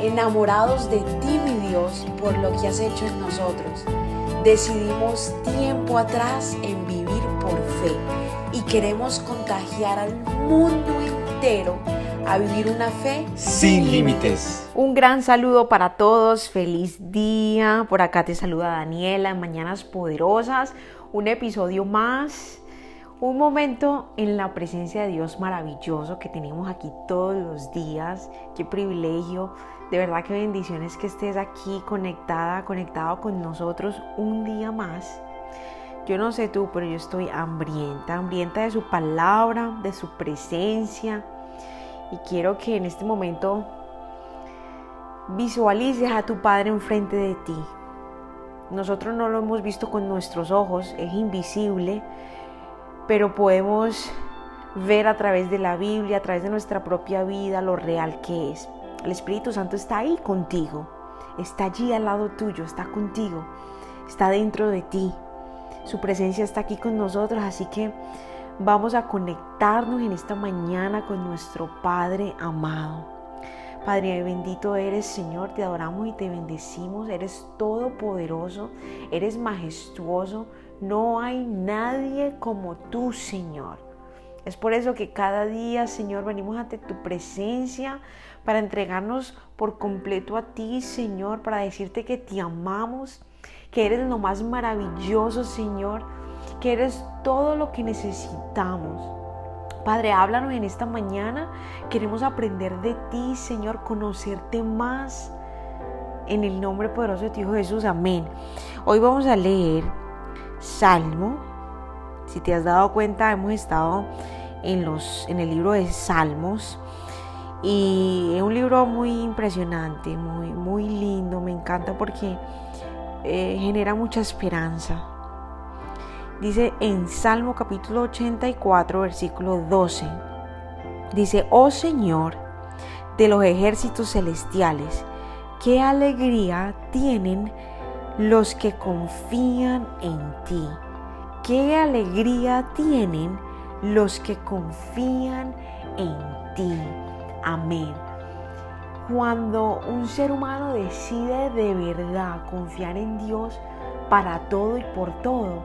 enamorados de ti, mi Dios, por lo que has hecho en nosotros. Decidimos tiempo atrás en vivir por fe y queremos contagiar al mundo entero a vivir una fe sin límites. Un gran saludo para todos, feliz día. Por acá te saluda Daniela en Mañanas Poderosas, un episodio más, un momento en la presencia de Dios maravilloso que tenemos aquí todos los días. Qué privilegio, de verdad qué bendiciones que estés aquí conectada, conectado con nosotros un día más. Yo no sé tú, pero yo estoy hambrienta, hambrienta de su palabra, de su presencia y quiero que en este momento visualices a tu Padre enfrente de ti. Nosotros no lo hemos visto con nuestros ojos, es invisible, pero podemos ver a través de la Biblia, a través de nuestra propia vida, lo real que es. El Espíritu Santo está ahí contigo, está allí al lado tuyo, está contigo, está dentro de ti. Su presencia está aquí con nosotros, así que vamos a conectarnos en esta mañana con nuestro Padre amado. Padre bendito eres, Señor, te adoramos y te bendecimos, eres todopoderoso, eres majestuoso, no hay nadie como tú, Señor. Es por eso que cada día, Señor, venimos ante tu presencia para entregarnos por completo a ti, Señor, para decirte que te amamos, que eres lo más maravilloso, Señor que eres todo lo que necesitamos. Padre, háblanos en esta mañana. Queremos aprender de ti, Señor, conocerte más. En el nombre poderoso de tu Hijo Jesús, amén. Hoy vamos a leer Salmo. Si te has dado cuenta, hemos estado en, los, en el libro de Salmos. Y es un libro muy impresionante, muy, muy lindo. Me encanta porque eh, genera mucha esperanza dice en Salmo capítulo 84, versículo 12. Dice, oh Señor de los ejércitos celestiales, qué alegría tienen los que confían en ti. Qué alegría tienen los que confían en ti. Amén. Cuando un ser humano decide de verdad confiar en Dios para todo y por todo,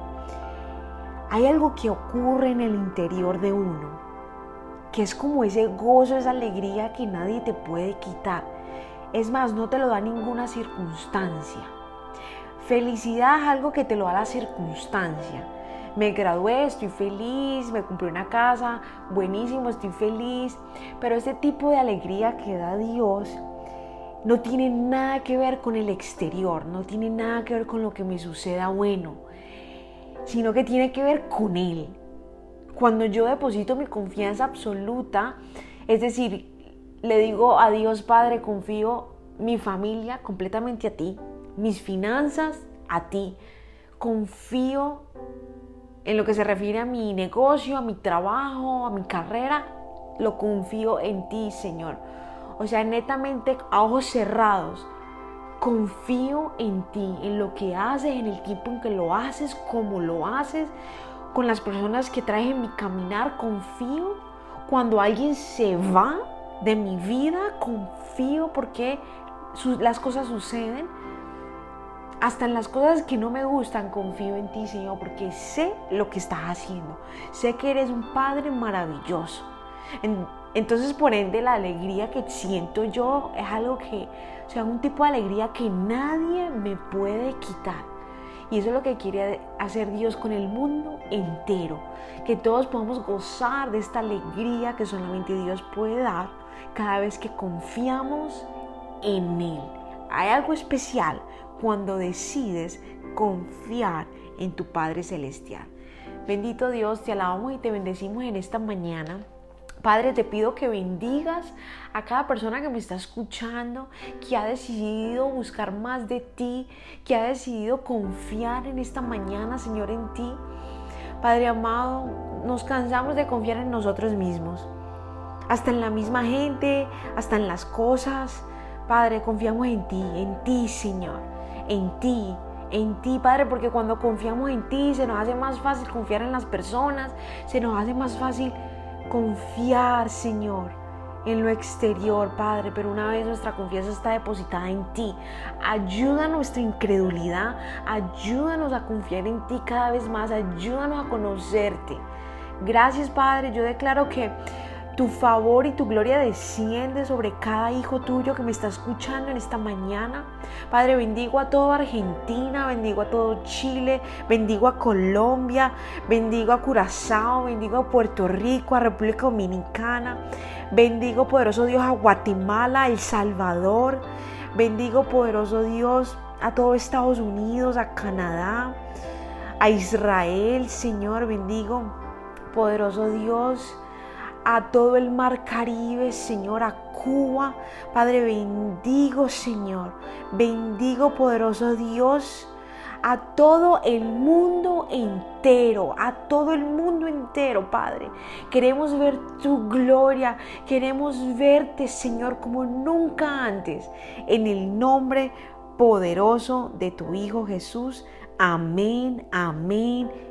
hay algo que ocurre en el interior de uno, que es como ese gozo, esa alegría que nadie te puede quitar. Es más, no te lo da ninguna circunstancia. Felicidad es algo que te lo da la circunstancia. Me gradué, estoy feliz, me compré una casa, buenísimo, estoy feliz. Pero ese tipo de alegría que da Dios no tiene nada que ver con el exterior, no tiene nada que ver con lo que me suceda bueno sino que tiene que ver con Él. Cuando yo deposito mi confianza absoluta, es decir, le digo a Dios Padre, confío mi familia completamente a ti, mis finanzas a ti, confío en lo que se refiere a mi negocio, a mi trabajo, a mi carrera, lo confío en ti, Señor. O sea, netamente a ojos cerrados, confío en ti, en lo que haces, en el tiempo en que lo haces, cómo lo haces, con las personas que traes en mi caminar, confío. Cuando alguien se va de mi vida, confío porque las cosas suceden. Hasta en las cosas que no me gustan, confío en ti, Señor, porque sé lo que estás haciendo. Sé que eres un Padre maravilloso. Entonces, por ende, la alegría que siento yo es algo que, o sea, un tipo de alegría que nadie me puede quitar. Y eso es lo que quiere hacer Dios con el mundo entero. Que todos podamos gozar de esta alegría que solamente Dios puede dar cada vez que confiamos en Él. Hay algo especial cuando decides confiar en tu Padre Celestial. Bendito Dios, te alabamos y te bendecimos en esta mañana. Padre, te pido que bendigas a cada persona que me está escuchando, que ha decidido buscar más de ti, que ha decidido confiar en esta mañana, Señor, en ti. Padre amado, nos cansamos de confiar en nosotros mismos, hasta en la misma gente, hasta en las cosas. Padre, confiamos en ti, en ti, Señor, en ti, en ti, Padre, porque cuando confiamos en ti se nos hace más fácil confiar en las personas, se nos hace más fácil confiar, Señor, en lo exterior, Padre, pero una vez nuestra confianza está depositada en ti, ayuda nuestra incredulidad, ayúdanos a confiar en ti cada vez más, ayúdanos a conocerte. Gracias, Padre, yo declaro que tu favor y tu gloria desciende sobre cada hijo tuyo que me está escuchando en esta mañana. Padre, bendigo a toda Argentina, bendigo a todo Chile, bendigo a Colombia, bendigo a Curazao, bendigo a Puerto Rico, a República Dominicana. Bendigo, poderoso Dios, a Guatemala, a El Salvador. Bendigo, poderoso Dios, a todo Estados Unidos, a Canadá, a Israel, Señor. Bendigo, poderoso Dios a todo el mar Caribe, Señor, a Cuba. Padre, bendigo, Señor. Bendigo, poderoso Dios, a todo el mundo entero, a todo el mundo entero, Padre. Queremos ver tu gloria, queremos verte, Señor, como nunca antes, en el nombre poderoso de tu Hijo Jesús. Amén, amén